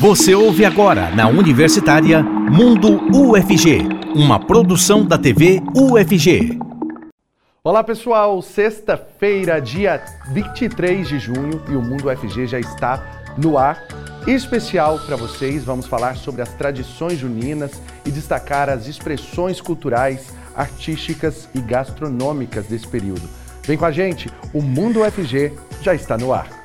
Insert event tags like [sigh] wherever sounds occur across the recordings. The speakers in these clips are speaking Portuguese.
Você ouve agora na Universitária Mundo UFG, uma produção da TV UFG. Olá pessoal, sexta-feira, dia 23 de junho e o Mundo UFG já está no ar. Especial para vocês, vamos falar sobre as tradições juninas e destacar as expressões culturais, artísticas e gastronômicas desse período. Vem com a gente, o Mundo UFG já está no ar.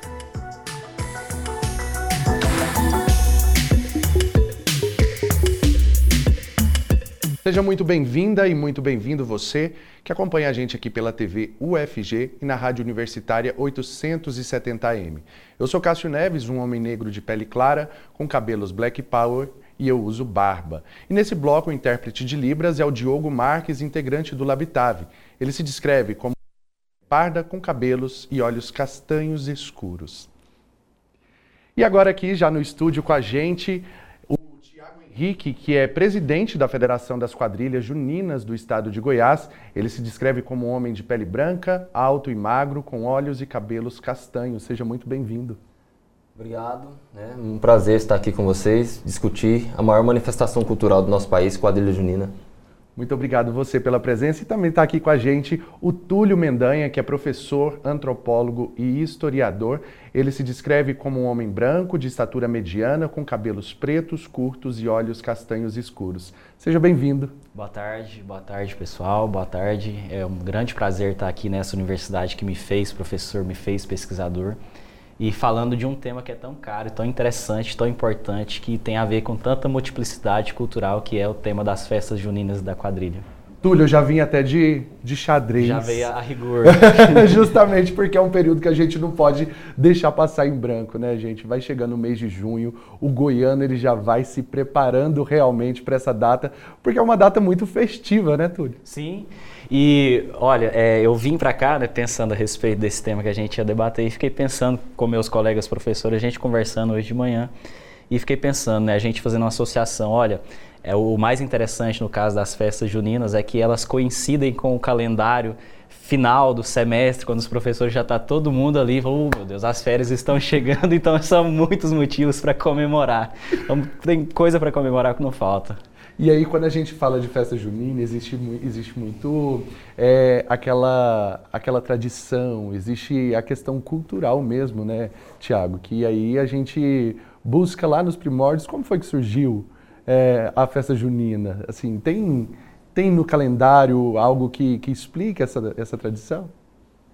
Seja muito bem-vinda e muito bem-vindo você que acompanha a gente aqui pela TV UFG e na Rádio Universitária 870M. Eu sou Cássio Neves, um homem negro de pele clara, com cabelos black power e eu uso barba. E nesse bloco, o intérprete de Libras é o Diogo Marques, integrante do Labitave. Ele se descreve como parda com cabelos e olhos castanhos escuros. E agora aqui já no estúdio com a gente, Henrique, que é presidente da Federação das Quadrilhas Juninas do estado de Goiás. Ele se descreve como um homem de pele branca, alto e magro, com olhos e cabelos castanhos. Seja muito bem-vindo. Obrigado. É um prazer estar aqui com vocês, discutir a maior manifestação cultural do nosso país, Quadrilha Junina. Muito obrigado você pela presença e também está aqui com a gente o Túlio Mendanha, que é professor, antropólogo e historiador. Ele se descreve como um homem branco, de estatura mediana, com cabelos pretos, curtos e olhos castanhos escuros. Seja bem-vindo. Boa tarde, boa tarde pessoal, boa tarde. É um grande prazer estar aqui nessa universidade que me fez professor, me fez pesquisador e falando de um tema que é tão caro, tão interessante, tão importante, que tem a ver com tanta multiplicidade cultural que é o tema das festas juninas da quadrilha. Túlio, eu já vim até de, de xadrez. Já veio a, rigor. [laughs] Justamente porque é um período que a gente não pode deixar passar em branco, né, gente? Vai chegando o mês de junho, o goiano ele já vai se preparando realmente para essa data, porque é uma data muito festiva, né, Túlio? Sim. E olha, é, eu vim para cá né, pensando a respeito desse tema que a gente ia debater e fiquei pensando com meus colegas professores, a gente conversando hoje de manhã, e fiquei pensando, né, a gente fazendo uma associação, olha, é, o mais interessante no caso das festas juninas é que elas coincidem com o calendário final do semestre, quando os professores já está todo mundo ali, oh meu Deus, as férias estão [laughs] chegando, então são muitos motivos para comemorar. Então tem coisa para comemorar que não falta. E aí, quando a gente fala de festa junina, existe, existe muito é, aquela, aquela tradição, existe a questão cultural mesmo, né, Tiago? Que aí a gente busca lá nos primórdios como foi que surgiu é, a festa junina. Assim, tem, tem no calendário algo que, que explica essa, essa tradição?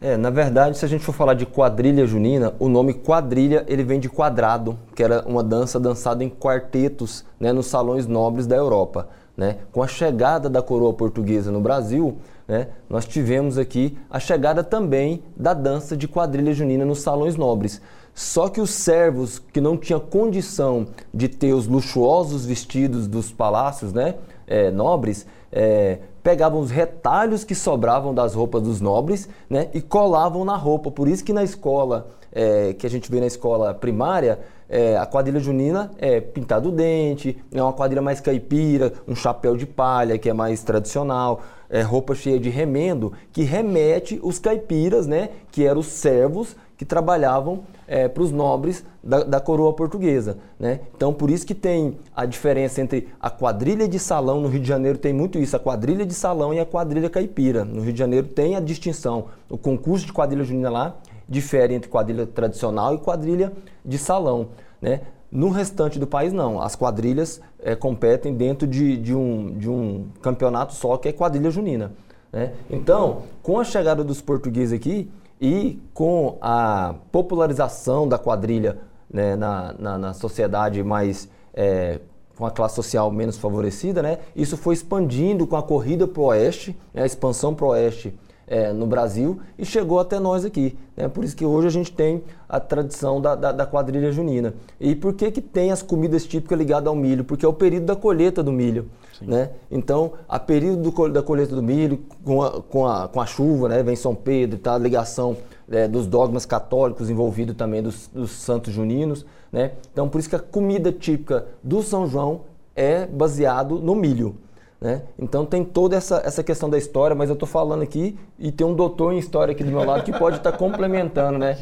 É, na verdade, se a gente for falar de quadrilha junina, o nome quadrilha ele vem de quadrado, que era uma dança dançada em quartetos né, nos salões nobres da Europa. Né? Com a chegada da coroa portuguesa no Brasil, né, nós tivemos aqui a chegada também da dança de quadrilha junina nos salões nobres. Só que os servos que não tinham condição de ter os luxuosos vestidos dos palácios né, é, nobres, é, pegavam os retalhos que sobravam das roupas dos nobres né, e colavam na roupa. Por isso que na escola, é, que a gente vê na escola primária, é, a quadrilha junina é pintado o dente, é uma quadrilha mais caipira, um chapéu de palha que é mais tradicional, é, roupa cheia de remendo, que remete os caipiras, né, que eram os servos que trabalhavam é, para os nobres da, da, coroa portuguesa. Né? Então, por isso que tem a diferença entre a quadrilha de salão, no Rio de Janeiro tem muito isso, a quadrilha de salão e a quadrilha caipira. No Rio de Janeiro tem a distinção. O concurso de quadrilha junina lá difere entre quadrilha tradicional e quadrilha de salão. Né? No restante do país, não. As quadrilhas é, competem dentro de, de, um, de um campeonato só, que é quadrilha junina. Né? Então, com a chegada dos portugueses aqui, e com a popularização da quadrilha né, na, na, na, sociedade mais é, com a classe social menos favorecida, né, isso foi expandindo com a corrida para o oeste, né, a expansão para o oeste é, no Brasil e chegou até nós aqui. Né? Por isso que hoje a gente tem a tradição da, da, da, quadrilha junina. E por que, que tem as comidas típicas ligadas ao milho? Porque é o período da colheita do milho. Né? Então, a período do, da colheita do milho, com a, com a, com a chuva, né? vem São Pedro, tá? a ligação é, dos dogmas católicos envolvido também dos, dos santos juninos. Né? Então, por isso que a comida típica do São João é baseado no milho. Né? Então tem toda essa, essa questão da história, mas eu estou falando aqui e tem um doutor em história aqui do meu lado que pode estar tá complementando, né?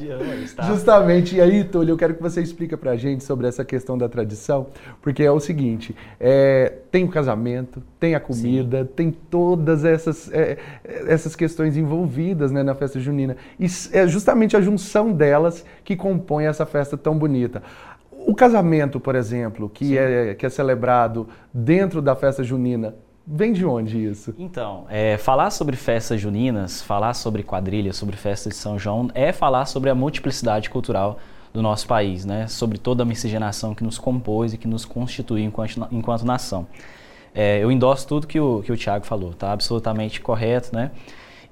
Justamente, e aí, Túlio, eu quero que você explique para a gente sobre essa questão da tradição, porque é o seguinte, é, tem o casamento, tem a comida, Sim. tem todas essas, é, essas questões envolvidas né, na festa junina, e é justamente a junção delas que compõe essa festa tão bonita. O casamento, por exemplo, que é, que é celebrado dentro da festa junina, Vem de onde isso? Então, é, falar sobre festas juninas, falar sobre quadrilha, sobre festas de São João, é falar sobre a multiplicidade cultural do nosso país, né? sobre toda a miscigenação que nos compôs e que nos constitui enquanto, enquanto nação. É, eu endosso tudo que o, que o Tiago falou, tá absolutamente correto, né?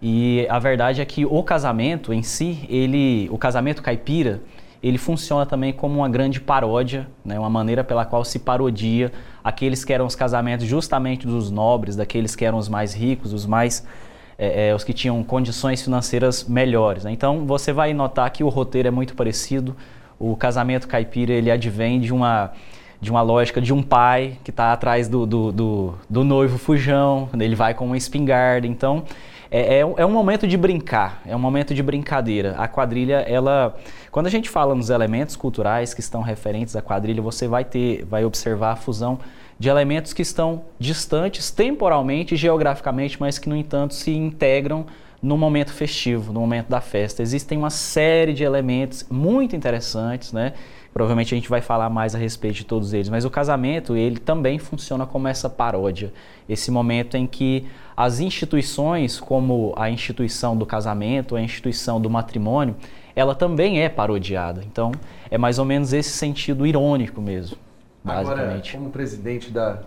E a verdade é que o casamento em si, ele, o casamento caipira, ele funciona também como uma grande paródia, né, uma maneira pela qual se parodia aqueles que eram os casamentos justamente dos nobres, daqueles que eram os mais ricos, os mais é, é, os que tinham condições financeiras melhores. Né? Então você vai notar que o roteiro é muito parecido. O casamento caipira ele advém de uma de uma lógica de um pai que está atrás do, do, do, do noivo fujão, ele vai com uma espingarda. Então é, é, é, um momento de brincar, é um momento de brincadeira. A quadrilha, ela, quando a gente fala nos elementos culturais que estão referentes à quadrilha, você vai ter, vai observar a fusão de elementos que estão distantes temporalmente geograficamente, mas que no entanto se integram no momento festivo, no momento da festa. Existem uma série de elementos muito interessantes, né? Provavelmente a gente vai falar mais a respeito de todos eles, mas o casamento, ele também funciona como essa paródia, esse momento em que as instituições, como a instituição do casamento, a instituição do matrimônio, ela também é parodiada. Então, é mais ou menos esse sentido irônico mesmo, basicamente. Agora, como presidente da,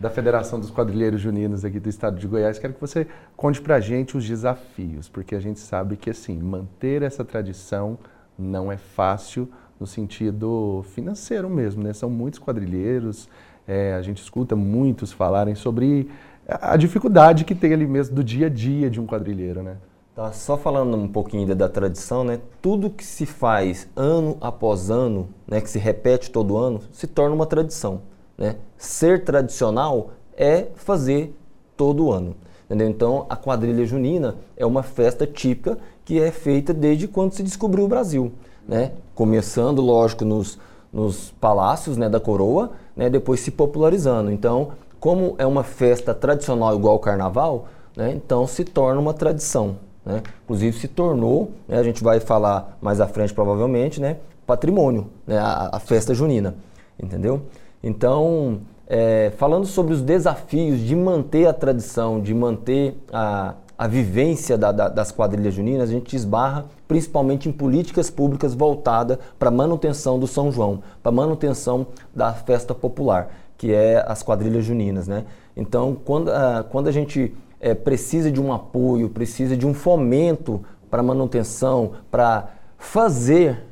da Federação dos Quadrilheiros Juninos aqui do estado de Goiás, quero que você conte pra gente os desafios, porque a gente sabe que, assim, manter essa tradição não é fácil no sentido financeiro mesmo, né? São muitos quadrilheiros, é, a gente escuta muitos falarem sobre a dificuldade que tem ali mesmo do dia a dia de um quadrilheiro, né? Tá, só falando um pouquinho da, da tradição, né? Tudo que se faz ano após ano, né, que se repete todo ano, se torna uma tradição, né? Ser tradicional é fazer todo ano, entendeu? Então, a quadrilha junina é uma festa típica que é feita desde quando se descobriu o Brasil, né? Começando, lógico, nos, nos palácios, né, da coroa, né, depois se popularizando. Então, como é uma festa tradicional igual ao carnaval, né, então se torna uma tradição. Né? Inclusive se tornou, né, a gente vai falar mais à frente provavelmente, né, patrimônio, né, a, a festa junina, entendeu? Então, é, falando sobre os desafios de manter a tradição, de manter a, a vivência da, da, das quadrilhas juninas, a gente esbarra principalmente em políticas públicas voltadas para manutenção do São João, para manutenção da festa popular que é as quadrilhas juninas, né? Então, quando, uh, quando a gente é, precisa de um apoio, precisa de um fomento para manutenção, para fazer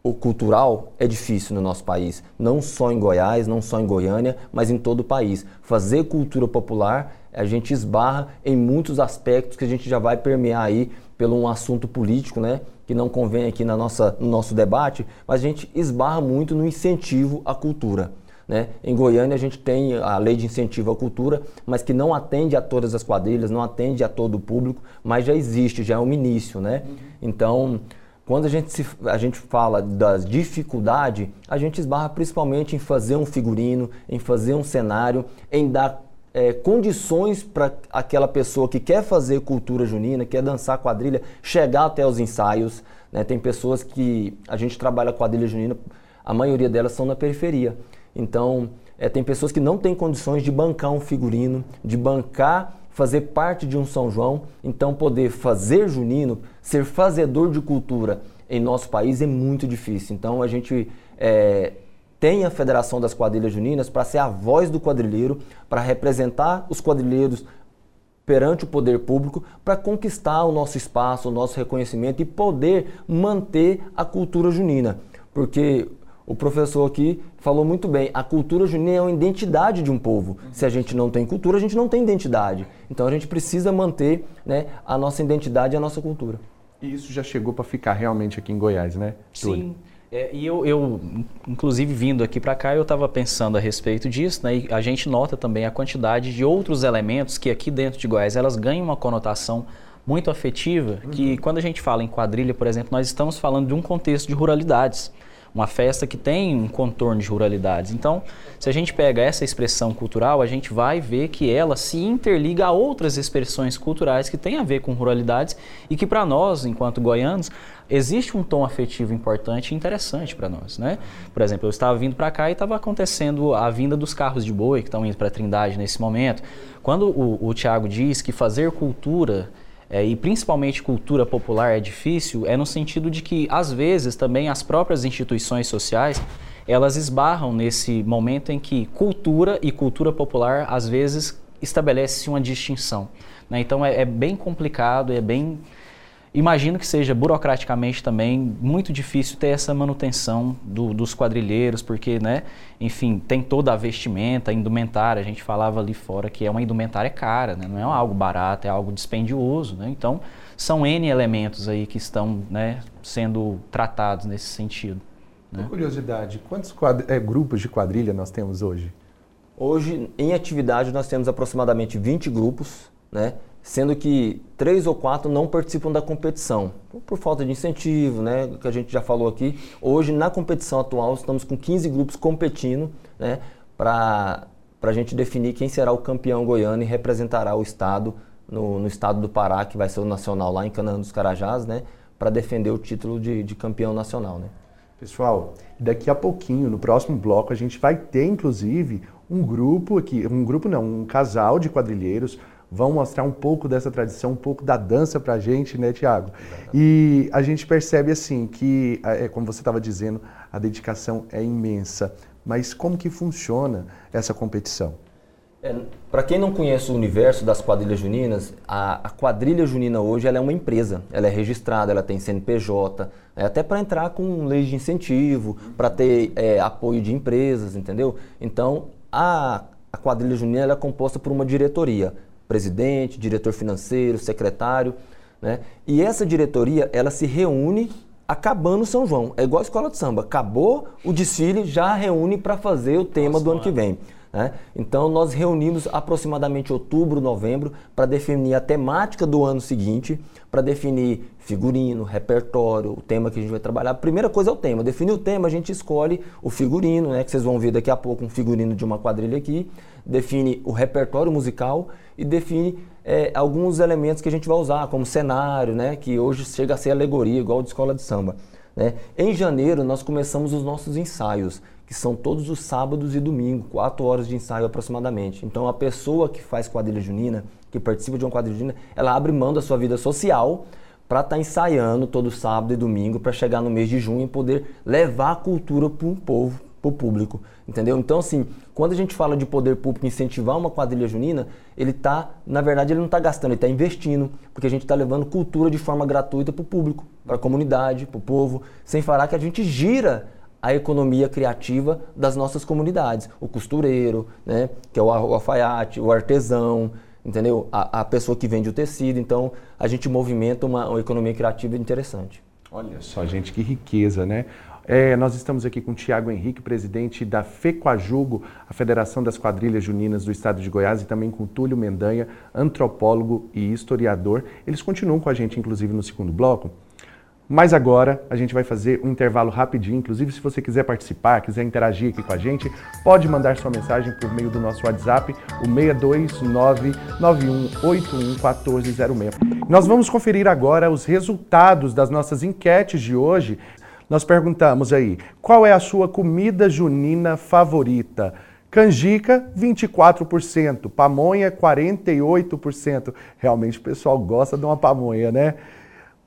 o cultural é difícil no nosso país, não só em Goiás, não só em Goiânia, mas em todo o país. Fazer cultura popular, a gente esbarra em muitos aspectos que a gente já vai permear aí pelo um assunto político, né? Que não convém aqui na nossa, no nosso debate, mas a gente esbarra muito no incentivo à cultura. Né? Em Goiânia a gente tem a lei de incentivo à cultura, mas que não atende a todas as quadrilhas, não atende a todo o público, mas já existe, já é um início. Né? Uhum. Então, quando a gente, se, a gente fala das dificuldades, a gente esbarra principalmente em fazer um figurino, em fazer um cenário, em dar é, condições para aquela pessoa que quer fazer cultura junina, quer dançar quadrilha, chegar até os ensaios. Né? Tem pessoas que a gente trabalha quadrilha junina, a maioria delas são na periferia. Então, é, tem pessoas que não têm condições de bancar um figurino, de bancar, fazer parte de um São João. Então, poder fazer junino, ser fazedor de cultura em nosso país é muito difícil. Então, a gente é, tem a Federação das Quadrilhas Juninas para ser a voz do quadrilheiro, para representar os quadrilheiros perante o poder público para conquistar o nosso espaço, o nosso reconhecimento e poder manter a cultura junina. Porque o professor aqui falou muito bem, a cultura junina é uma identidade de um povo. Se a gente não tem cultura, a gente não tem identidade. Então a gente precisa manter né, a nossa identidade e a nossa cultura. E isso já chegou para ficar realmente aqui em Goiás, né? Sim. É, e eu, eu, inclusive, vindo aqui para cá, eu estava pensando a respeito disso, né? E a gente nota também a quantidade de outros elementos que aqui dentro de Goiás elas ganham uma conotação muito afetiva, uhum. que quando a gente fala em quadrilha, por exemplo, nós estamos falando de um contexto de ruralidades uma festa que tem um contorno de ruralidades. Então, se a gente pega essa expressão cultural, a gente vai ver que ela se interliga a outras expressões culturais que têm a ver com ruralidades e que para nós, enquanto goianos, existe um tom afetivo importante e interessante para nós, né? Por exemplo, eu estava vindo para cá e estava acontecendo a vinda dos carros de boi que estão indo para Trindade nesse momento. Quando o, o Tiago diz que fazer cultura é, e principalmente cultura popular é difícil, é no sentido de que, às vezes, também as próprias instituições sociais elas esbarram nesse momento em que cultura e cultura popular, às vezes, estabelece uma distinção. Né? Então, é, é bem complicado, é bem Imagino que seja burocraticamente também muito difícil ter essa manutenção do, dos quadrilheiros, porque, né, enfim, tem toda a vestimenta, a indumentária. A gente falava ali fora que é uma indumentária cara, né, não é algo barato, é algo dispendioso. Né? Então, são N elementos aí que estão né, sendo tratados nesse sentido. Né? curiosidade, quantos é, grupos de quadrilha nós temos hoje? Hoje, em atividade, nós temos aproximadamente 20 grupos, né? Sendo que três ou quatro não participam da competição, por falta de incentivo, né, que a gente já falou aqui. Hoje, na competição atual, estamos com 15 grupos competindo né, para a gente definir quem será o campeão goiano e representará o estado no, no, estado do Pará, que vai ser o nacional lá em Canaã dos Carajás, né, para defender o título de, de campeão nacional. Né. Pessoal, daqui a pouquinho, no próximo bloco, a gente vai ter, inclusive, um grupo aqui, um grupo não, um casal de quadrilheiros vão mostrar um pouco dessa tradição, um pouco da dança para a gente, né, Tiago? E a gente percebe assim que, é, como você estava dizendo, a dedicação é imensa. Mas como que funciona essa competição? É, para quem não conhece o universo das quadrilhas juninas, a, a, quadrilha junina hoje ela é uma empresa, ela é registrada, ela tem CNPJ, é, até para entrar com leis de incentivo, para ter é, apoio de empresas, entendeu? Então, a, a quadrilha junina é composta por uma diretoria presidente, diretor financeiro, secretário, né? E essa diretoria, ela se reúne acabando São João. É igual a escola de samba. Acabou o desfile, já reúne para fazer o tema Nossa, do ano que vem. Né? Então, nós reunimos aproximadamente outubro, novembro, para definir a temática do ano seguinte, para definir figurino, repertório, o tema que a gente vai trabalhar. A primeira coisa é o tema. Definir o tema, a gente escolhe o figurino, né, que vocês vão ver daqui a pouco um figurino de uma quadrilha aqui, define o repertório musical e define é, alguns elementos que a gente vai usar, como cenário, né, que hoje chega a ser alegoria, igual de escola de samba. Né? Em janeiro, nós começamos os nossos ensaios que são todos os sábados e domingos, quatro horas de ensaio aproximadamente. Então, a pessoa que faz quadrilha junina, que participa de uma quadrilha junina, ela abre mão da sua vida social para estar tá ensaiando todo sábado e domingo para chegar no mês de junho e poder levar a cultura para um povo, para o público, entendeu? Então, assim, quando a gente fala de poder público incentivar uma quadrilha junina, ele está, na verdade, ele não está gastando, ele está investindo, porque a gente está levando cultura de forma gratuita para o público, para a comunidade, para o povo, sem falar que a gente gira a economia criativa das nossas comunidades. O costureiro, né, que é o alfaiate, o artesão, entendeu? A, a pessoa que vende o tecido. Então, a gente movimenta uma, uma economia criativa interessante. Olha só, gente, que riqueza, né? É, nós estamos aqui com o Tiago Henrique, presidente da FECOAJUGO, a Federação das Quadrilhas Juninas do Estado de Goiás, e também com Túlio Mendanha, antropólogo e historiador. Eles continuam com a gente, inclusive, no segundo bloco. Mas agora a gente vai fazer um intervalo rapidinho. Inclusive, se você quiser participar, quiser interagir aqui com a gente, pode mandar sua mensagem por meio do nosso WhatsApp, o 62991811406. Nós vamos conferir agora os resultados das nossas enquetes de hoje. Nós perguntamos aí: qual é a sua comida junina favorita? Canjica, 24%, pamonha, 48%. Realmente o pessoal gosta de uma pamonha, né?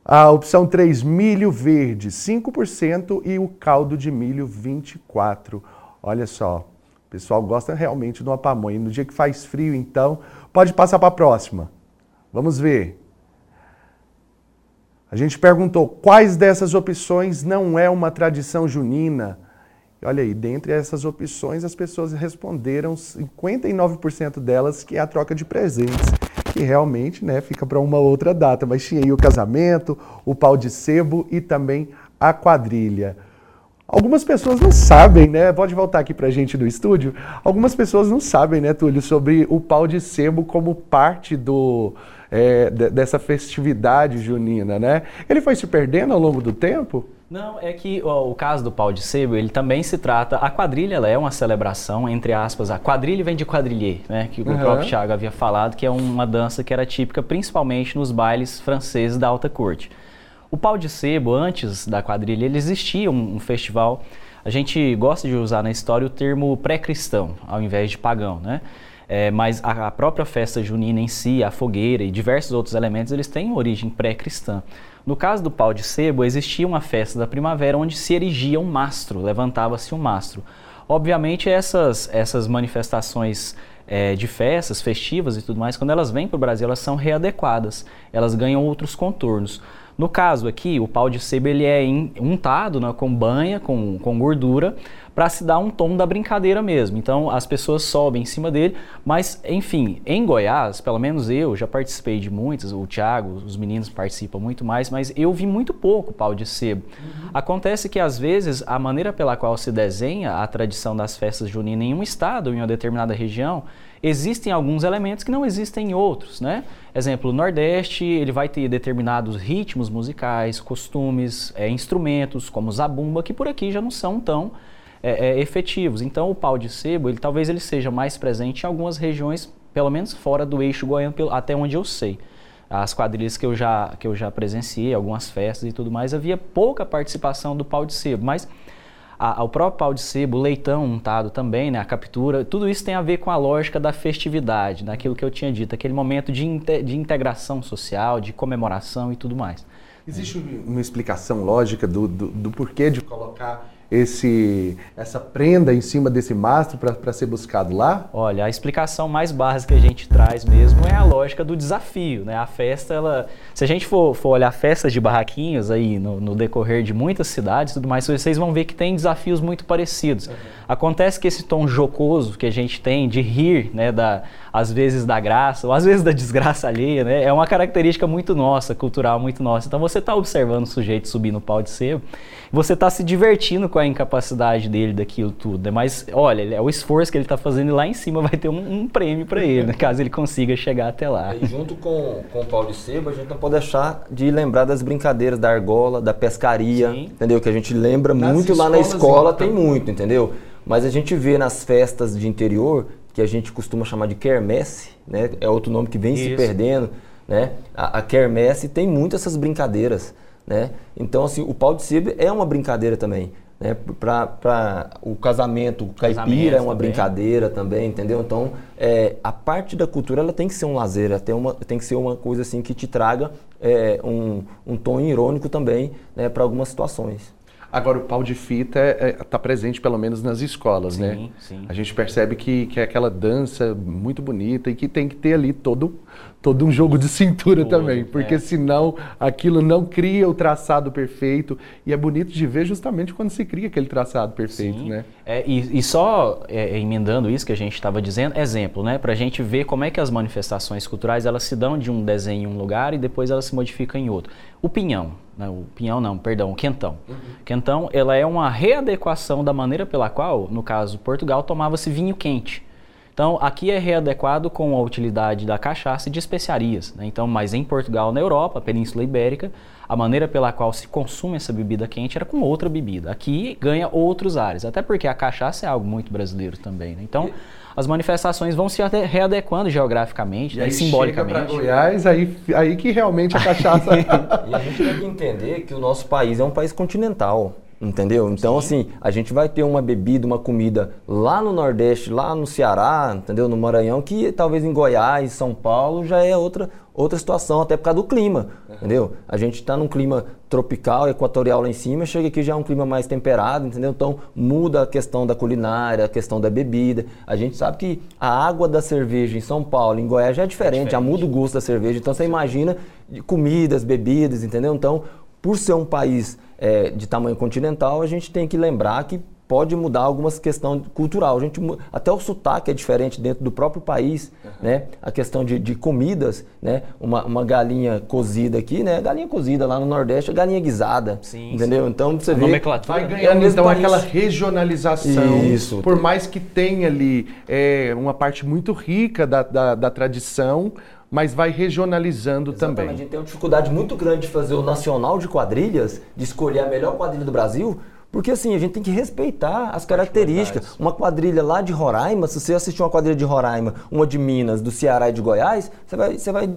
A opção 3, milho verde, 5% e o caldo de milho, 24%. Olha só, o pessoal gosta realmente de uma pamonha. No dia que faz frio, então, pode passar para a próxima. Vamos ver. A gente perguntou quais dessas opções não é uma tradição junina. E olha aí, dentre essas opções, as pessoas responderam 59% delas que é a troca de presentes que realmente né, fica para uma outra data. Mas tinha aí o casamento, o pau de sebo e também a quadrilha. Algumas pessoas não sabem, né? Pode voltar aqui pra gente no estúdio. Algumas pessoas não sabem, né, Túlio, sobre o pau de sebo como parte do, é, dessa festividade junina, né? Ele foi se perdendo ao longo do tempo? Não, é que ó, o caso do pau de sebo, ele também se trata. A quadrilha ela é uma celebração, entre aspas. A quadrilha vem de quadrilhê, né? Que o próprio Thiago havia falado, que é uma dança que era típica principalmente nos bailes franceses da alta corte. O pau de sebo, antes da quadrilha, ele existia um, um festival. A gente gosta de usar na história o termo pré-cristão, ao invés de pagão, né? É, mas a, a, própria festa junina em si, a fogueira e diversos outros elementos, eles têm origem pré-cristã. No caso do pau de sebo, existia uma festa da primavera onde se erigia um mastro, levantava-se um mastro. Obviamente, essas, essas manifestações é, de festas festivas e tudo mais, quando elas vêm para o Brasil, elas são readequadas, elas ganham outros contornos. No caso aqui, o pau de sebo ele é untado né, com banha, com, com gordura, para se dar um tom da brincadeira mesmo. Então as pessoas sobem em cima dele, mas enfim, em Goiás, pelo menos eu já participei de muitas, o Thiago, os meninos participam muito mais, mas eu vi muito pouco pau de sebo. Uhum. Acontece que às vezes a maneira pela qual se desenha a tradição das festas juninas em um estado, em uma determinada região, existem alguns elementos que não existem em outros, né? Exemplo, o Nordeste, ele vai ter determinados ritmos musicais, costumes, é, instrumentos, como zabumba, que por aqui já não são tão é, é, efetivos. Então, o pau de sebo, ele talvez ele seja mais presente em algumas regiões, pelo menos fora do eixo goiano, até onde eu sei. As quadrilhas que eu já que eu já presenciei, algumas festas e tudo mais, havia pouca participação do pau de sebo, mas a, o próprio pau de sebo, o leitão untado também, né, a captura, tudo isso tem a ver com a lógica da festividade, daquilo que eu tinha dito, aquele momento de, de integração social, de comemoração e tudo mais. Existe uma explicação lógica do, do, do porquê de colocar esse, essa prenda em cima desse mastro para ser buscado lá? Olha, a explicação mais básica que a gente traz mesmo é a lógica do desafio, né? A festa, ela, se a gente for, for olhar festas de barraquinhos aí no, no decorrer de muitas cidades e tudo mais, vocês vão ver que tem desafios muito parecidos. Uhum. Acontece que esse tom jocoso que a gente tem de rir, né, da, às vezes da graça, ou às vezes da desgraça alheia, né, é uma característica muito nossa, cultural muito nossa. Então você está observando o sujeito subir no pau de sebo, você está se divertindo com a incapacidade dele daquilo tudo. Né? Mas olha, é o esforço que ele está fazendo e lá em cima vai ter um, um prêmio para ele, né, caso ele consiga chegar até lá. E junto com, com o pau de sebo, a gente não pode deixar de lembrar das brincadeiras da argola, da pescaria, Sim. entendeu? Que a gente lembra Nas muito lá na escola, tem muito, entendeu? Mas a gente vê nas festas de interior, que a gente costuma chamar de quermesse, né? É outro nome que vem Isso. se perdendo, né? A, a quermesse tem muitas essas brincadeiras, né? Então, assim, o pau de sebo é uma brincadeira também. Né, para o casamento, o caipira casamento é uma também. brincadeira também, entendeu? Então, é, a parte da cultura ela tem que ser um lazer, até uma, tem que ser uma coisa assim que te traga é, um, um tom irônico também né, para algumas situações. Agora, o pau de fita está é, é, tá presente pelo menos nas escolas, sim, né? Sim. A gente percebe que, que é aquela dança muito bonita e que tem que ter ali todo, todo um jogo de cintura também, porque é. senão aquilo não cria o traçado perfeito e é bonito de ver justamente quando se cria aquele traçado perfeito, sim. né? É, e, e, só é, emendando isso que a gente estava dizendo, exemplo, né? Para a gente ver como é que as manifestações culturais elas se dão de um desenho em um lugar e depois elas se modificam em outro. O pinhão, né, o pinhão não, perdão, o quentão. Uhum. Quentão, ela é uma readequação da maneira pela qual, no caso Portugal, tomava-se vinho quente. Então, aqui é readequado com a utilidade da cachaça e de especiarias. Né? Então, mas em Portugal, na Europa, Península Ibérica, a maneira pela qual se consome essa bebida quente era com outra bebida. Aqui ganha outros ares, até porque a cachaça é algo muito brasileiro também. Né? Então, as manifestações vão se readequando geograficamente, e né, simbolicamente. Chega Goiás, aí, aí que realmente a cachaça. [laughs] [laughs] e a gente tem que entender que o nosso país é um país continental. Entendeu? Então, Sim. assim, a gente vai ter uma bebida, uma comida lá no Nordeste, lá no Ceará, entendeu? No Maranhão, que talvez em Goiás, São Paulo já é outra, outra situação, até por causa do clima, uhum. entendeu? A gente está num clima tropical, equatorial lá em cima, chega aqui já é um clima mais temperado, entendeu? Então muda a questão da culinária, a questão da bebida. A gente sabe que a água da cerveja em São Paulo, em Goiás já é diferente, é diferente. já muda o gosto da cerveja. Então você imagina comidas, bebidas, entendeu? Então, por ser um país é, de tamanho continental, a gente tem que lembrar que pode mudar algumas questões cultural. A gente, até o sotaque é diferente dentro do próprio país, uhum. né? A questão de, de comidas, né? Uma, uma, galinha cozida aqui, né? Galinha cozida lá no Nordeste, é galinha guisada, sim, entendeu? Sim. Então você a vê... Vai ganhando, então, país. aquela regionalização. Isso. Por mais que tenha ali é, uma parte muito rica da, da, da tradição, mas vai regionalizando Exatamente. também. A gente tem uma dificuldade muito grande de fazer o nacional de quadrilhas, de escolher a melhor quadrilha do Brasil, porque assim, a gente tem que respeitar as características. Uma quadrilha lá de Roraima, se você assistir uma quadrilha de Roraima, uma de Minas, do Ceará e de Goiás, você vai, você vai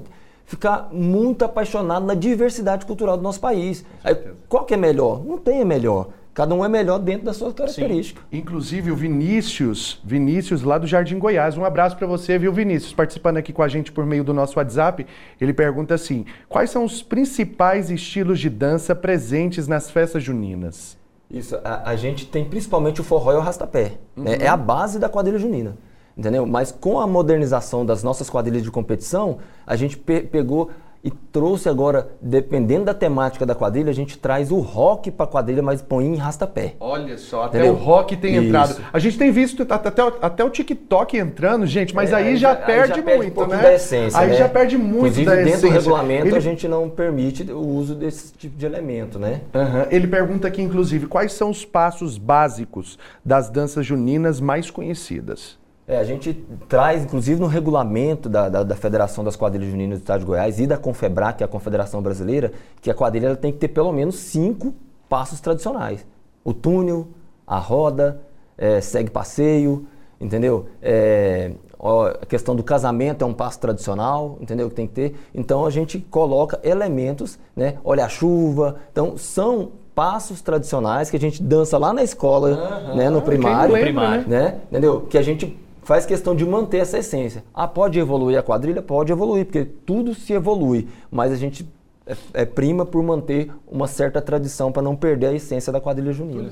ficar muito apaixonado na diversidade cultural do nosso país. Aí, qual que é melhor? Não tem a melhor. Cada um é melhor dentro da sua característica. Sim. Inclusive o Vinícius, Vinícius lá do Jardim Goiás. Um abraço para você, viu, Vinícius? Participando aqui com a gente por meio do nosso WhatsApp. Ele pergunta assim: quais são os principais estilos de dança presentes nas festas juninas? Isso, a, a gente tem principalmente o forró e o rastapé. Uhum. Né? É a base da quadrilha junina. Entendeu? Mas com a modernização das nossas quadrilhas de competição, a gente pe pegou e trouxe agora, dependendo da temática da quadrilha, a gente traz o rock para a quadrilha, mas põe em rastapé. Olha só, até Entendeu? o rock tem Isso. entrado. A gente tem visto até, até o TikTok entrando, gente, mas é, aí, já, já perde aí já muito, perde um né? Da essência, aí né? já perde muito Inclusive, da dentro essência. do regulamento Ele... a gente não permite o uso desse tipo de elemento, né? Uhum. Ele pergunta aqui, inclusive, quais são os passos básicos das danças juninas mais conhecidas? É, a gente traz, inclusive no regulamento da, da, da, Federação das Quadrilhas Juninas do Estado de Goiás e da Confebra, que é a Confederação Brasileira, que a quadrilha tem que ter pelo menos cinco passos tradicionais. O túnel, a roda, é, segue passeio, entendeu? É, a questão do casamento é um passo tradicional, entendeu? Que tem que ter. Então a gente coloca elementos, né? Olha a chuva. Então são passos tradicionais que a gente dança lá na escola, uhum. né, no primário, lembra, né? né? Entendeu? Que a gente faz questão de manter essa essência. Ah, pode evoluir a quadrilha? Pode evoluir, porque tudo se evolui, mas a gente é, é prima por manter uma certa tradição para não perder a essência da quadrilha junina.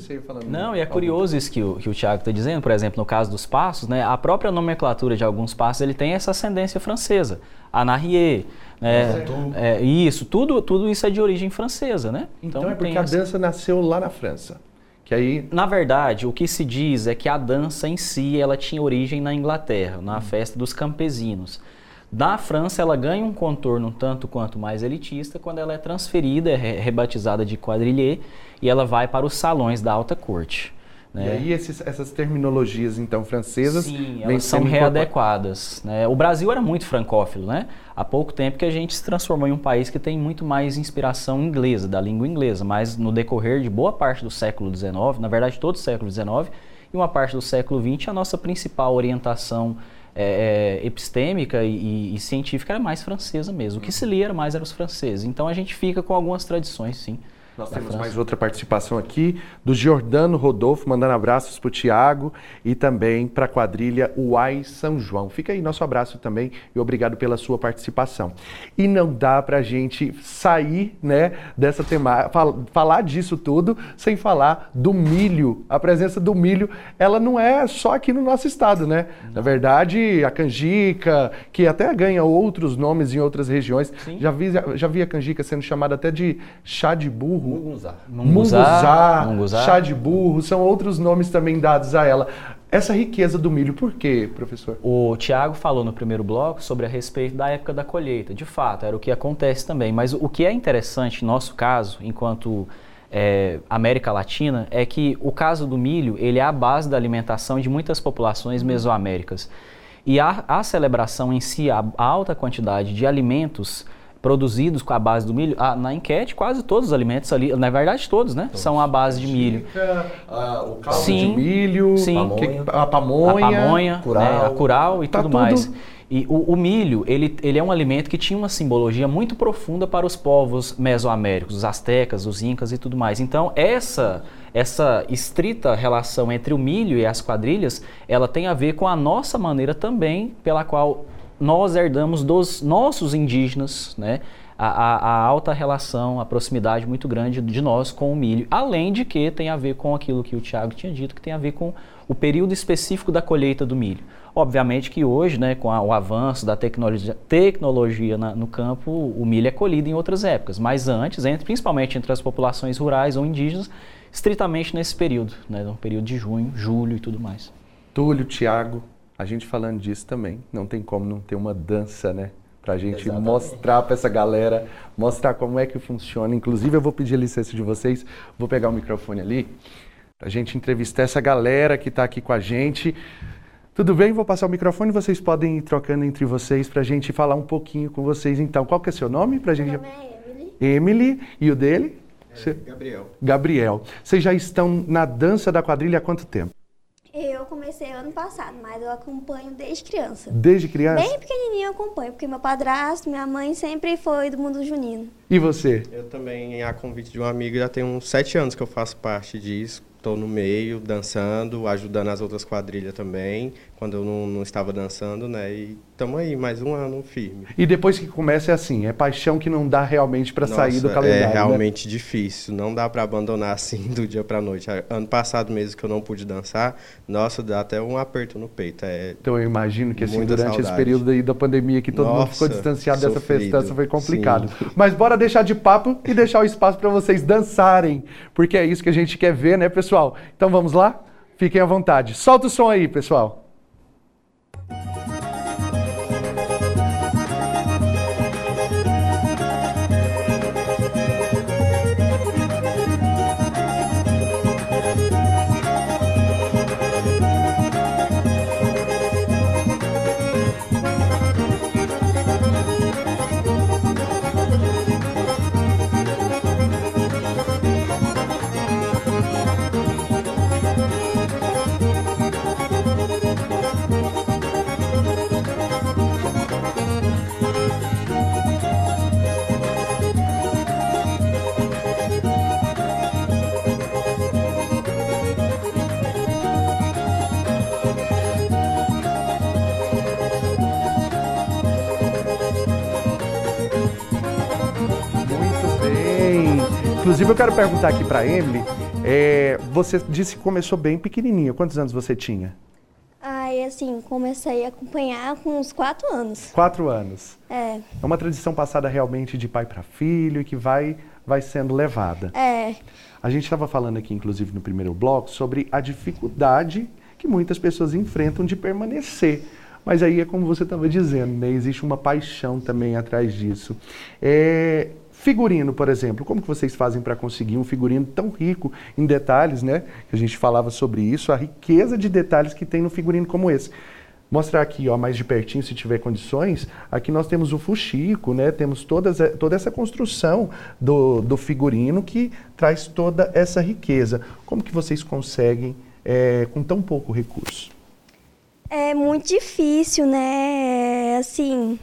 Não, e é curioso isso que o, que o Thiago está dizendo, por exemplo, no caso dos passos, né, a própria nomenclatura de alguns passos ele tem essa ascendência francesa. Anarrier, né, é, isso, tudo, tudo isso é de origem francesa, né? Então, então é porque a dança nasceu lá na França. Que aí... Na verdade, o que se diz é que a dança em si ela tinha origem na Inglaterra, na hum. festa dos campesinos. Na França, ela ganha um contorno tanto quanto mais elitista quando ela é transferida, é rebatizada de quadrilhê, e ela vai para os salões da alta corte. Né? E aí esses, essas terminologias então francesas Sim, elas são readequadas. Né? O Brasil era muito francófilo, né? Há pouco tempo que a gente se transformou em um país que tem muito mais inspiração inglesa, da língua inglesa, mas no decorrer de boa parte do século XIX, na verdade todo o século XIX e uma parte do século XX, a nossa principal orientação é, epistêmica e, e, científica era mais francesa mesmo. O que se lia era mais eram os franceses. Então a gente fica com algumas tradições, sim. Nós temos França. mais outra participação aqui do Giordano Rodolfo, mandando abraços para o Tiago e também para a quadrilha Uai São João. Fica aí nosso abraço também e obrigado pela sua participação. E não dá para a gente sair né, dessa temática, fal falar disso tudo sem falar do milho. A presença do milho, ela não é só aqui no nosso estado, né? Não. Na verdade, a canjica, que até ganha outros nomes em outras regiões, já vi, já vi a canjica sendo chamada até de chá de burro Munguzá. Munguzá, Munguzá, chá de burro, são outros nomes também dados a ela. Essa riqueza do milho, por quê, professor? O Tiago falou no primeiro bloco sobre a respeito da época da colheita. De fato, era o que acontece também. Mas o que é interessante, no nosso caso, enquanto é, América Latina, é que o caso do milho ele é a base da alimentação de muitas populações mesoaméricas. E a, a celebração em si, a, a alta quantidade de alimentos produzidos com a base do milho. Ah, na enquete, quase todos os alimentos ali, na verdade todos, né? São a base de milho. Ah, o caldo sim, de milho, sim. Pamonha. a pamonha, a, pamonha cural, né? a cural e tá tudo, tudo, mais. E o, o, milho, ele, ele é um alimento que tinha uma simbologia muito profunda para os povos mesoaméricos, os astecas, os incas e tudo mais. Então, essa essa estrita relação entre o milho e as quadrilhas, ela tem a ver com a nossa maneira também pela qual nós herdamos dos nossos indígenas, né? A, a, a, alta relação, a proximidade muito grande de nós com o milho. Além de que tem a ver com aquilo que o Tiago tinha dito, que tem a ver com o período específico da colheita do milho. Obviamente que hoje, né, com a, o avanço da tecnologia, tecnologia na, no campo, o milho é colhido em outras épocas, mas antes, entre, principalmente entre as populações rurais ou indígenas, estritamente nesse período, né, no período de junho, julho e tudo mais. Túlio, Tiago, a gente falando disso também, não tem como não ter uma dança, né? Para a gente Exatamente. mostrar para essa galera, mostrar como é que funciona. Inclusive, eu vou pedir a licença de vocês, vou pegar o microfone ali, para a gente entrevistar essa galera que está aqui com a gente. Tudo bem? Vou passar o microfone, vocês podem ir trocando entre vocês para a gente falar um pouquinho com vocês. Então, qual que é seu nome? Pra gente... Meu nome é Emily. Emily. E o dele? É, Gabriel. Gabriel. Vocês já estão na dança da quadrilha há quanto tempo? Eu comecei ano passado, mas eu acompanho desde criança. Desde criança? Bem pequenininho eu acompanho, porque meu padrasto, minha mãe sempre foi do mundo junino. E você? Eu também, a convite de uma amiga, já tem uns sete anos que eu faço parte disso. Estou no meio, dançando, ajudando as outras quadrilhas também quando eu não, não estava dançando, né? E estamos aí, mais um ano firme. E depois que começa é assim, é paixão que não dá realmente para sair do calendário. É realmente né? difícil, não dá para abandonar [laughs] assim do dia para noite. Ano passado mesmo que eu não pude dançar, nossa, dá até um aperto no peito. É então eu imagino que assim, durante saudade. esse período aí da pandemia que todo nossa, mundo ficou distanciado dessa festança foi complicado. Sim. [laughs] Mas bora deixar de papo e deixar o espaço para vocês dançarem, porque é isso que a gente quer ver, né, pessoal? Então vamos lá? Fiquem à vontade. Solta o som aí, pessoal. Inclusive, eu quero perguntar aqui para Emily. É, você disse que começou bem pequenininha. Quantos anos você tinha? Ai, assim, comecei a acompanhar com uns quatro anos. Quatro anos. É. É uma tradição passada realmente de pai para filho e que vai, vai sendo levada. É. A gente estava falando aqui, inclusive, no primeiro bloco, sobre a dificuldade que muitas pessoas enfrentam de permanecer. Mas aí é como você estava dizendo, né? Existe uma paixão também atrás disso. É, Figurino, por exemplo, como que vocês fazem para conseguir um figurino tão rico em detalhes, né? A gente falava sobre isso, a riqueza de detalhes que tem no figurino como esse. Mostrar aqui, ó, mais de pertinho, se tiver condições. Aqui nós temos o fuxico, né? Temos todas, toda essa construção do, do figurino que traz toda essa riqueza. Como que vocês conseguem é, com tão pouco recurso? É muito difícil, né? Assim,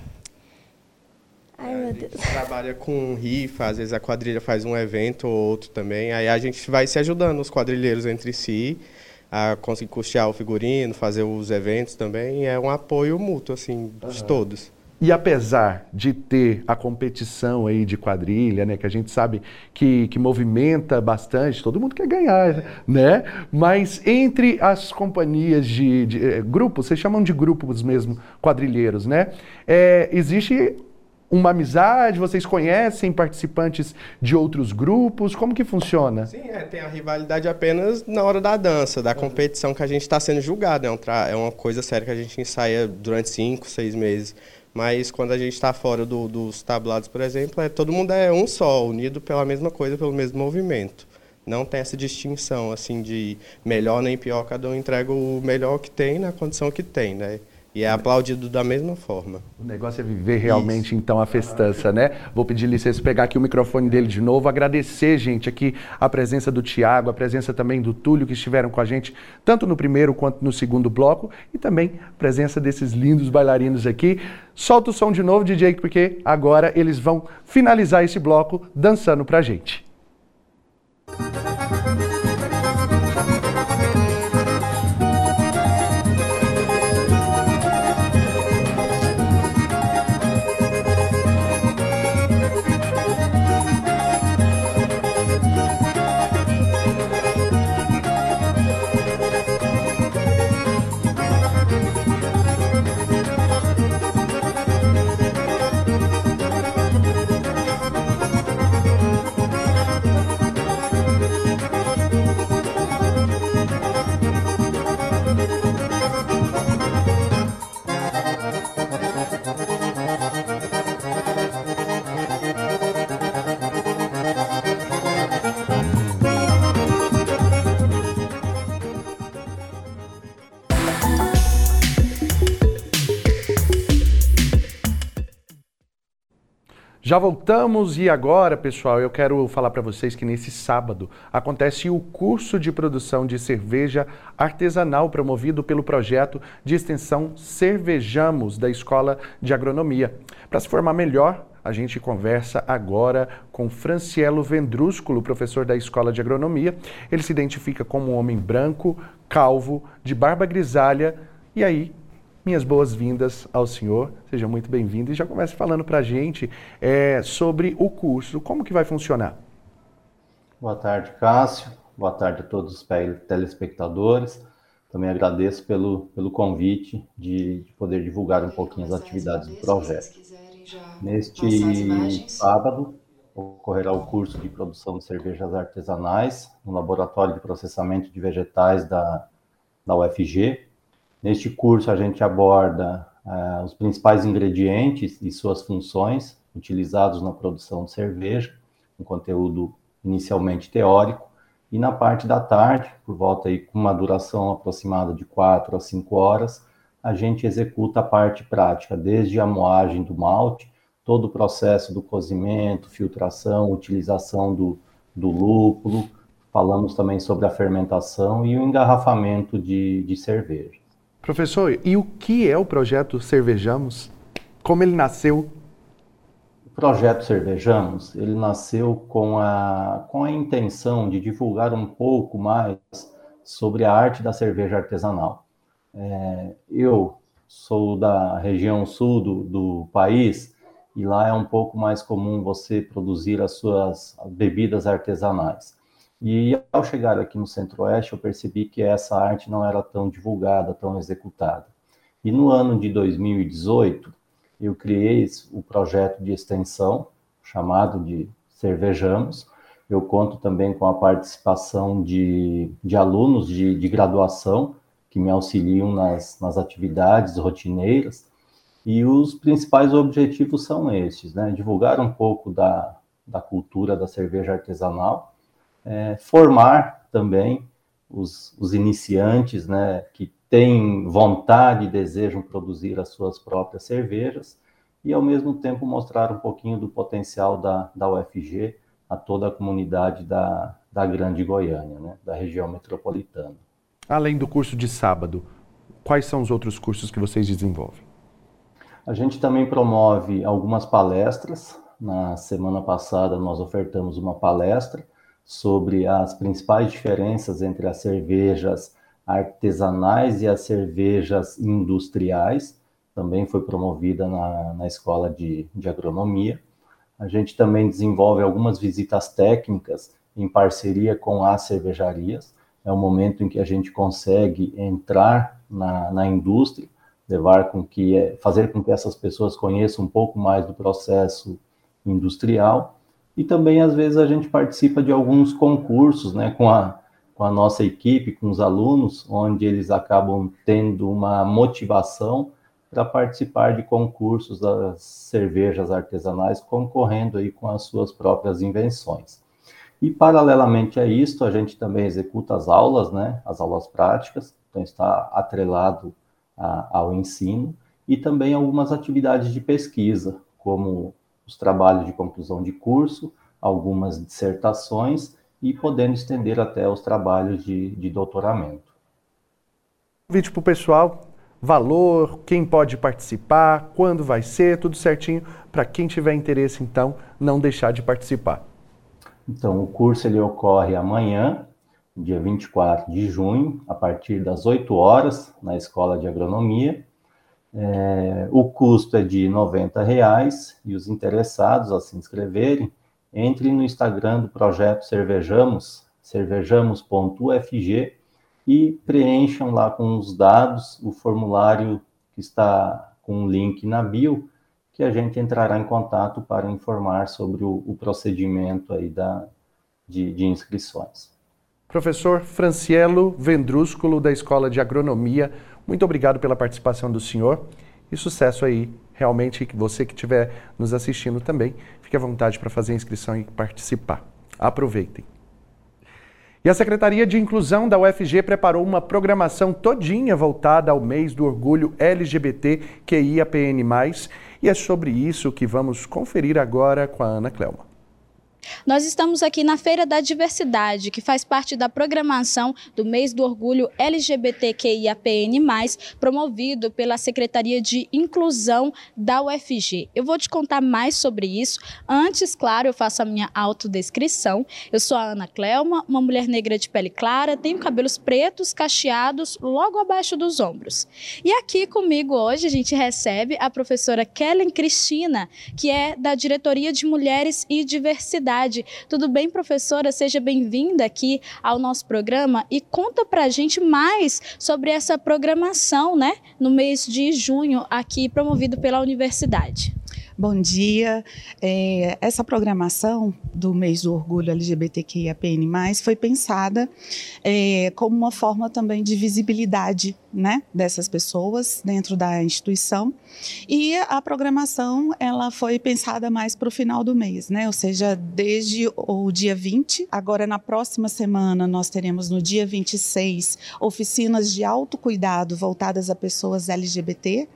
Ai, meu Deus. A gente trabalha com rifa, às vezes a quadrilha faz um evento ou outro também. Aí a gente vai se ajudando, os quadrilheiros entre si, a conseguir custear o figurino, fazer os eventos também. É um apoio mútuo, assim, uhum. de todos. E apesar de ter a competição aí de quadrilha, né, que a gente sabe que, que movimenta bastante, todo mundo quer ganhar, né? Mas entre as companhias de, de eh, grupos, vocês chamam de grupos mesmo, quadrilheiros, né? É, existe uma amizade? Vocês conhecem participantes de outros grupos? Como que funciona? Sim, é, tem a rivalidade apenas na hora da dança, da competição que a gente está sendo julgado. É, um é uma coisa séria que a gente ensaia durante cinco, seis meses. Mas quando a gente está fora do, dos tablados, por exemplo, é, todo mundo é um só, unido pela mesma coisa, pelo mesmo movimento. Não tem essa distinção assim de melhor nem pior, cada um entrega o melhor que tem na condição que tem, né? E é aplaudido da mesma forma. O negócio é viver realmente, Isso. então, a festança, né? Vou pedir licença pegar aqui o microfone dele de novo. Agradecer, gente, aqui a presença do Tiago, a presença também do Túlio, que estiveram com a gente, tanto no primeiro quanto no segundo bloco, e também a presença desses lindos bailarinos aqui. Solta o som de novo, DJ, porque agora eles vão finalizar esse bloco dançando pra gente. Já voltamos e agora, pessoal, eu quero falar para vocês que nesse sábado acontece o curso de produção de cerveja artesanal promovido pelo projeto de extensão Cervejamos da Escola de Agronomia. Para se formar melhor, a gente conversa agora com Francielo Vendrúsculo, professor da Escola de Agronomia. Ele se identifica como um homem branco, calvo, de barba grisalha. E aí, minhas boas-vindas ao senhor, seja muito bem-vindo e já comece falando para a gente é, sobre o curso, como que vai funcionar. Boa tarde, Cássio, boa tarde a todos os telespectadores. Também agradeço pelo, pelo convite de, de poder divulgar um pouquinho as atividades do projeto. Neste sábado, ocorrerá o curso de produção de cervejas artesanais no Laboratório de Processamento de Vegetais da, da UFG, Neste curso, a gente aborda uh, os principais ingredientes e suas funções utilizados na produção de cerveja, um conteúdo inicialmente teórico, e na parte da tarde, por volta aí com uma duração aproximada de 4 a 5 horas, a gente executa a parte prática, desde a moagem do malte, todo o processo do cozimento, filtração, utilização do, do lúpulo, falamos também sobre a fermentação e o engarrafamento de, de cerveja. Professor, e o que é o projeto Cervejamos? Como ele nasceu? O projeto Cervejamos, ele nasceu com a, com a intenção de divulgar um pouco mais sobre a arte da cerveja artesanal. É, eu sou da região sul do, do país e lá é um pouco mais comum você produzir as suas bebidas artesanais. E ao chegar aqui no Centro-Oeste, eu percebi que essa arte não era tão divulgada, tão executada. E no ano de 2018, eu criei o projeto de extensão, chamado de Cervejamos. Eu conto também com a participação de, de alunos de, de graduação, que me auxiliam nas, nas atividades rotineiras. E os principais objetivos são estes, né? Divulgar um pouco da, da cultura da cerveja artesanal, é, formar também os, os iniciantes, né, que têm vontade e desejam produzir as suas próprias cervejas, e ao mesmo tempo mostrar um pouquinho do potencial da, da UFG a toda a comunidade da, da Grande Goiânia, né, da região metropolitana. Além do curso de sábado, quais são os outros cursos que vocês desenvolvem? A gente também promove algumas palestras. Na semana passada, nós ofertamos uma palestra sobre as principais diferenças entre as cervejas artesanais e as cervejas industriais. Também foi promovida na, na escola de, de agronomia. A gente também desenvolve algumas visitas técnicas em parceria com as cervejarias. É o momento em que a gente consegue entrar na, na indústria, levar com que fazer com que essas pessoas conheçam um pouco mais do processo industrial e também, às vezes, a gente participa de alguns concursos né, com, a, com a nossa equipe, com os alunos, onde eles acabam tendo uma motivação para participar de concursos das cervejas artesanais, concorrendo aí com as suas próprias invenções. E, paralelamente a isto, a gente também executa as aulas, né, as aulas práticas, então está atrelado a, ao ensino, e também algumas atividades de pesquisa, como os trabalhos de conclusão de curso, algumas dissertações e podendo estender até os trabalhos de, de doutoramento. Convite para o pessoal, valor, quem pode participar, quando vai ser, tudo certinho, para quem tiver interesse, então, não deixar de participar. Então, o curso ele ocorre amanhã, dia 24 de junho, a partir das 8 horas, na Escola de Agronomia, é, o custo é de R$ reais e os interessados a se inscreverem, entrem no Instagram do projeto Cervejamos, cervejamos.ufg e preencham lá com os dados o formulário que está com um link na bio, que a gente entrará em contato para informar sobre o, o procedimento aí da, de, de inscrições. Professor Francielo Vendrúsculo, da Escola de Agronomia, muito obrigado pela participação do senhor e sucesso aí. Realmente, você que estiver nos assistindo também, fique à vontade para fazer a inscrição e participar. Aproveitem. E a Secretaria de Inclusão da UFG preparou uma programação todinha voltada ao mês do orgulho LGBT QIAPN+, E é sobre isso que vamos conferir agora com a Ana Clelma. Nós estamos aqui na Feira da Diversidade, que faz parte da programação do Mês do Orgulho LGBTQIAPN+, promovido pela Secretaria de Inclusão da UFG. Eu vou te contar mais sobre isso. Antes, claro, eu faço a minha autodescrição. Eu sou a Ana Clelma, uma mulher negra de pele clara, tenho cabelos pretos, cacheados, logo abaixo dos ombros. E aqui comigo hoje a gente recebe a professora Kellen Cristina, que é da Diretoria de Mulheres e Diversidade tudo bem, professora? Seja bem-vinda aqui ao nosso programa e conta para a gente mais sobre essa programação, né, no mês de junho, aqui promovido pela universidade. Bom dia. É, essa programação do mês do orgulho LGBTQIAPN+, foi pensada é, como uma forma também de visibilidade né, dessas pessoas dentro da instituição e a programação ela foi pensada mais para o final do mês, né, ou seja, desde o dia 20, agora na próxima semana nós teremos no dia 26 oficinas de autocuidado voltadas a pessoas LGBT,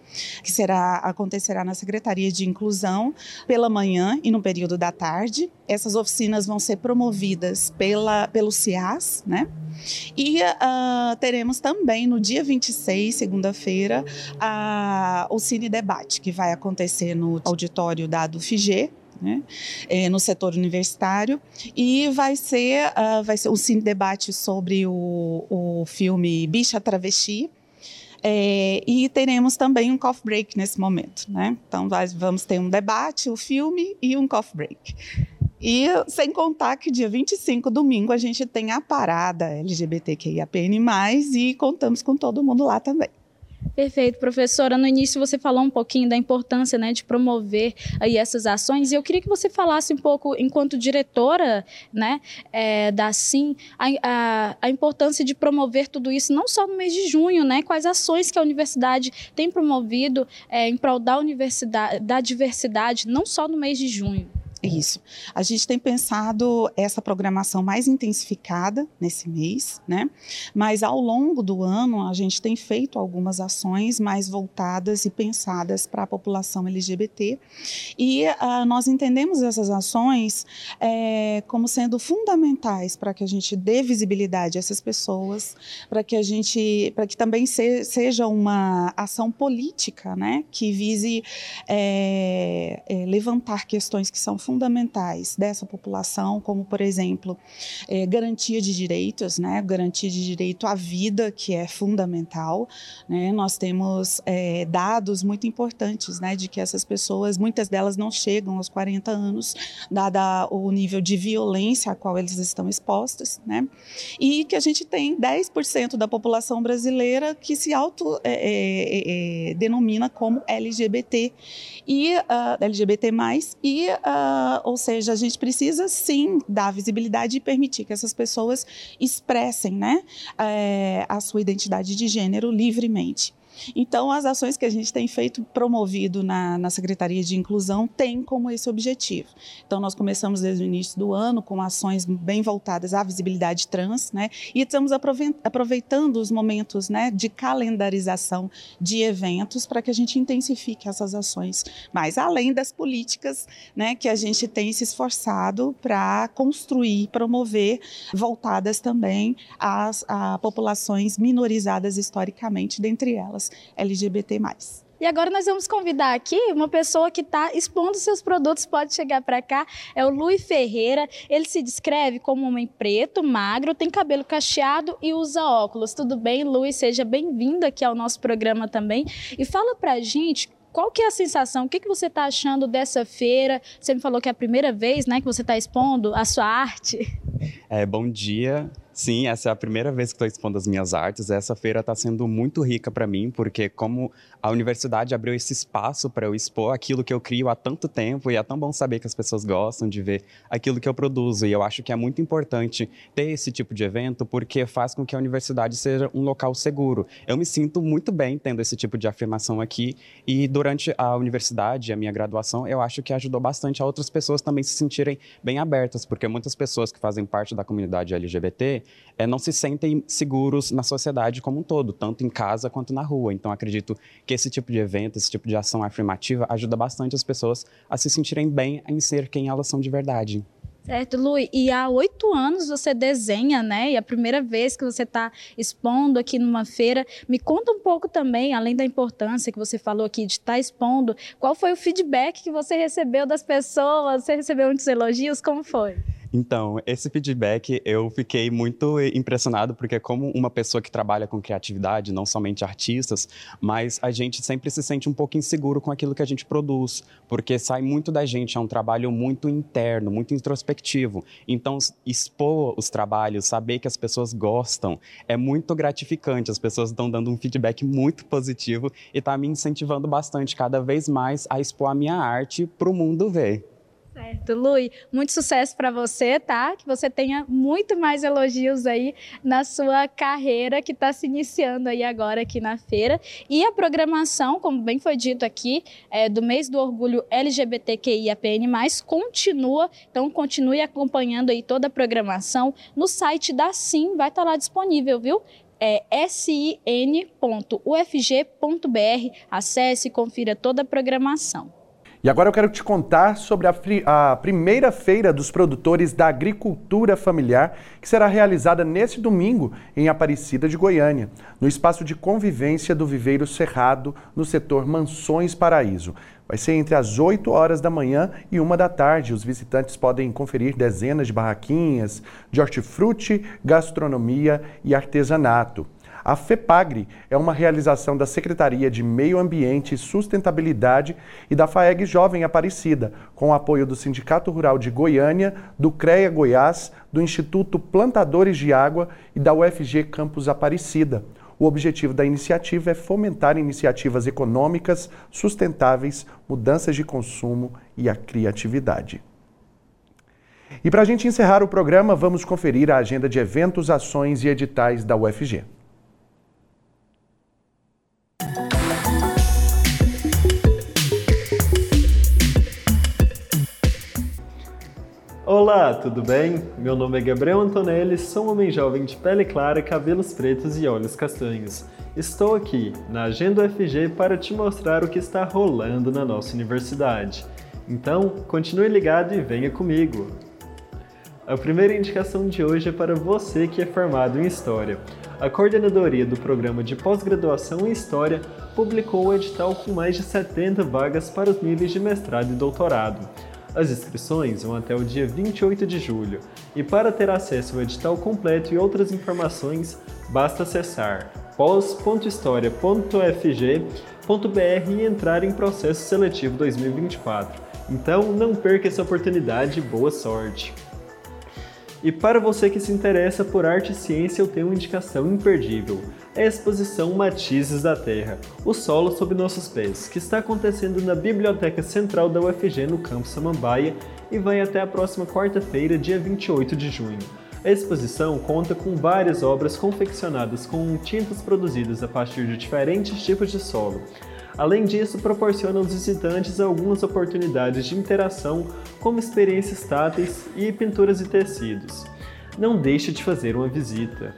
que será acontecerá na Secretaria de Inclusão pela manhã e no período da tarde. Essas oficinas vão ser promovidas pela, pelo CIAS, né? E uh, teremos também no dia 26, segunda-feira, o Cine Debate, que vai acontecer no auditório da UFG, né, é, no setor universitário e vai ser uh, vai ser um cine debate sobre o, o filme Bicha Travesti é, e teremos também um coffee break nesse momento, né? Então vamos ter um debate, o filme e um coffee break. E sem contar que dia 25, domingo, a gente tem a parada LGBTQIAPN+, e contamos com todo mundo lá também. Perfeito, professora. No início você falou um pouquinho da importância né, de promover aí essas ações e eu queria que você falasse um pouco, enquanto diretora né, é, da SIM, a, a, a, importância de promover tudo isso, não só no mês de junho, né, quais ações que a universidade tem promovido é, em prol da, universidade, da diversidade, não só no mês de junho. Isso. A gente tem pensado essa programação mais intensificada nesse mês, né? Mas ao longo do ano a gente tem feito algumas ações mais voltadas e pensadas para a população LGBT e uh, nós entendemos essas ações é, como sendo fundamentais para que a gente dê visibilidade a essas pessoas, para que a gente, para que também se, seja uma ação política, né? Que vise é, é, levantar questões que são fundamentais fundamentais dessa população, como, por exemplo, é, garantia de direitos, né? garantia de direito à vida, que é fundamental. Né? Nós temos é, dados muito importantes né? de que essas pessoas, muitas delas não chegam aos 40 anos, dada o nível de violência a qual eles estão expostos, né? e que a gente tem 10% da população brasileira que se auto é, é, é denomina como LGBT e uh, LGBT+, e uh, ou seja, a gente precisa sim dar visibilidade e permitir que essas pessoas expressem né, é, a sua identidade de gênero livremente. Então, as ações que a gente tem feito, promovido na, na Secretaria de Inclusão, têm como esse objetivo. Então, nós começamos desde o início do ano com ações bem voltadas à visibilidade trans, né? E estamos aproveitando os momentos né, de calendarização de eventos para que a gente intensifique essas ações. Mas, além das políticas né, que a gente tem se esforçado para construir, promover, voltadas também às a populações minorizadas historicamente, dentre elas LGBT+. E agora nós vamos convidar aqui uma pessoa que está expondo seus produtos, pode chegar para cá, é o Luiz Ferreira. Ele se descreve como um homem preto, magro, tem cabelo cacheado e usa óculos. Tudo bem, Luiz? Seja bem-vindo aqui ao nosso programa também. E fala para a gente qual que é a sensação? O que, que você está achando dessa feira? Você me falou que é a primeira vez né, que você está expondo a sua arte. É, bom dia. Sim, essa é a primeira vez que estou expondo as minhas artes. Essa feira está sendo muito rica para mim, porque como a universidade abriu esse espaço para eu expor aquilo que eu crio há tanto tempo, e é tão bom saber que as pessoas gostam de ver aquilo que eu produzo. E eu acho que é muito importante ter esse tipo de evento, porque faz com que a universidade seja um local seguro. Eu me sinto muito bem tendo esse tipo de afirmação aqui, e durante a universidade, a minha graduação, eu acho que ajudou bastante a outras pessoas também se sentirem bem abertas, porque muitas pessoas que fazem parte da da comunidade LGBT é, não se sentem seguros na sociedade como um todo, tanto em casa quanto na rua. Então, acredito que esse tipo de evento, esse tipo de ação afirmativa ajuda bastante as pessoas a se sentirem bem em ser quem elas são de verdade. Certo, Lu, e há oito anos você desenha, né? E a primeira vez que você está expondo aqui numa feira. Me conta um pouco também, além da importância que você falou aqui de estar tá expondo, qual foi o feedback que você recebeu das pessoas? Você recebeu muitos elogios? Como foi? Então, esse feedback eu fiquei muito impressionado, porque como uma pessoa que trabalha com criatividade, não somente artistas, mas a gente sempre se sente um pouco inseguro com aquilo que a gente produz, porque sai muito da gente, é um trabalho muito interno, muito introspectivo. Então, expor os trabalhos, saber que as pessoas gostam, é muito gratificante. As pessoas estão dando um feedback muito positivo e está me incentivando bastante cada vez mais a expor a minha arte para o mundo ver. Certo, Lui, muito sucesso para você, tá? Que você tenha muito mais elogios aí na sua carreira que está se iniciando aí agora aqui na feira. E a programação, como bem foi dito aqui, é, do mês do orgulho LGBTQIAPN+, continua. Então continue acompanhando aí toda a programação no site da Sim, vai estar tá lá disponível, viu? é sin.ufg.br. Acesse e confira toda a programação. E agora eu quero te contar sobre a, a, primeira feira dos produtores da agricultura familiar, que será realizada neste domingo em Aparecida de Goiânia, no espaço de convivência do Viveiro Cerrado, no setor Mansões Paraíso. Vai ser entre as 8 horas da manhã e 1 da tarde. Os visitantes podem conferir dezenas de barraquinhas de hortifruti, gastronomia e artesanato. A FEPAGRE é uma realização da Secretaria de Meio Ambiente e Sustentabilidade e da FAEG Jovem Aparecida, com o apoio do Sindicato Rural de Goiânia, do CREA Goiás, do Instituto Plantadores de Água e da UFG Campus Aparecida. O objetivo da iniciativa é fomentar iniciativas econômicas sustentáveis, mudanças de consumo e a criatividade. E para a gente encerrar o programa, vamos conferir a agenda de eventos, ações e editais da UFG. Olá, tudo bem? Meu nome é Gabriel Antonelli, sou um homem jovem de pele clara, cabelos pretos e olhos castanhos. Estou aqui, na Agenda UFG, para te mostrar o que está rolando na nossa universidade. Então, continue ligado e venha comigo! A primeira indicação de hoje é para você que é formado em História. A coordenadoria do programa de pós-graduação em História publicou o edital com mais de 70 vagas para os níveis de mestrado e doutorado. As inscrições vão até o dia 28 de julho e para ter acesso ao edital completo e outras informações, basta acessar pós.história.fg.br e entrar em processo seletivo 2024. Então não perca essa oportunidade e boa sorte! E para você que se interessa por arte e ciência, eu tenho uma indicação imperdível. A exposição Matizes da Terra, o solo sob nossos pés, que está acontecendo na Biblioteca Central da UFG no Campo Samambaia e vai até a próxima quarta-feira, dia 28 de junho. A exposição conta com várias obras confeccionadas com tintas produzidas a partir de diferentes tipos de solo. Além disso, proporciona aos visitantes algumas oportunidades de interação, como experiências táteis e pinturas e tecidos. Não deixe de fazer uma visita.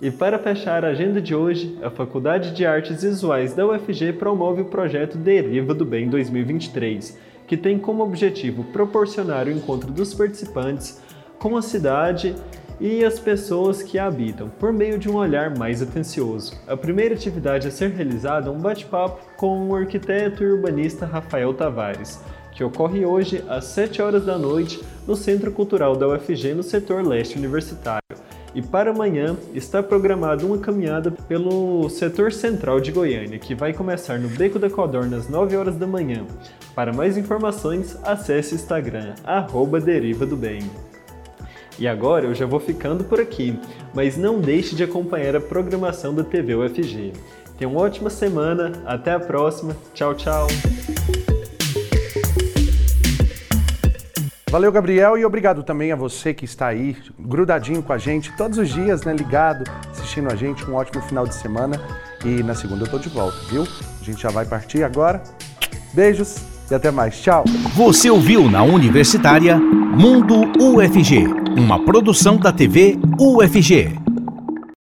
E para fechar a agenda de hoje, a Faculdade de Artes Visuais da UFG promove o projeto Deriva do Bem 2023, que tem como objetivo proporcionar o encontro dos participantes com a cidade e as pessoas que a habitam, por meio de um olhar mais atencioso. A primeira atividade a ser realizada é um bate-papo com o arquiteto e urbanista Rafael Tavares, que ocorre hoje às 7 horas da noite no Centro Cultural da UFG no setor leste universitário. E para amanhã está programada uma caminhada pelo setor central de Goiânia, que vai começar no Beco da Codorna às 9 horas da manhã. Para mais informações, acesse o Instagram, arroba Deriva do Bem. E agora eu já vou ficando por aqui, mas não deixe de acompanhar a programação da TV UFG. Tenha uma ótima semana, até a próxima, tchau, tchau! Valeu, Gabriel, e obrigado também a você que está aí, grudadinho com a gente, todos os dias, né, ligado, assistindo a gente. Um ótimo final de semana e na segunda eu tô de volta, viu? A gente já vai partir agora. Beijos! e até mais. Tchau. Você ouviu na Universitária Mundo UFG, uma produção da TV UFG.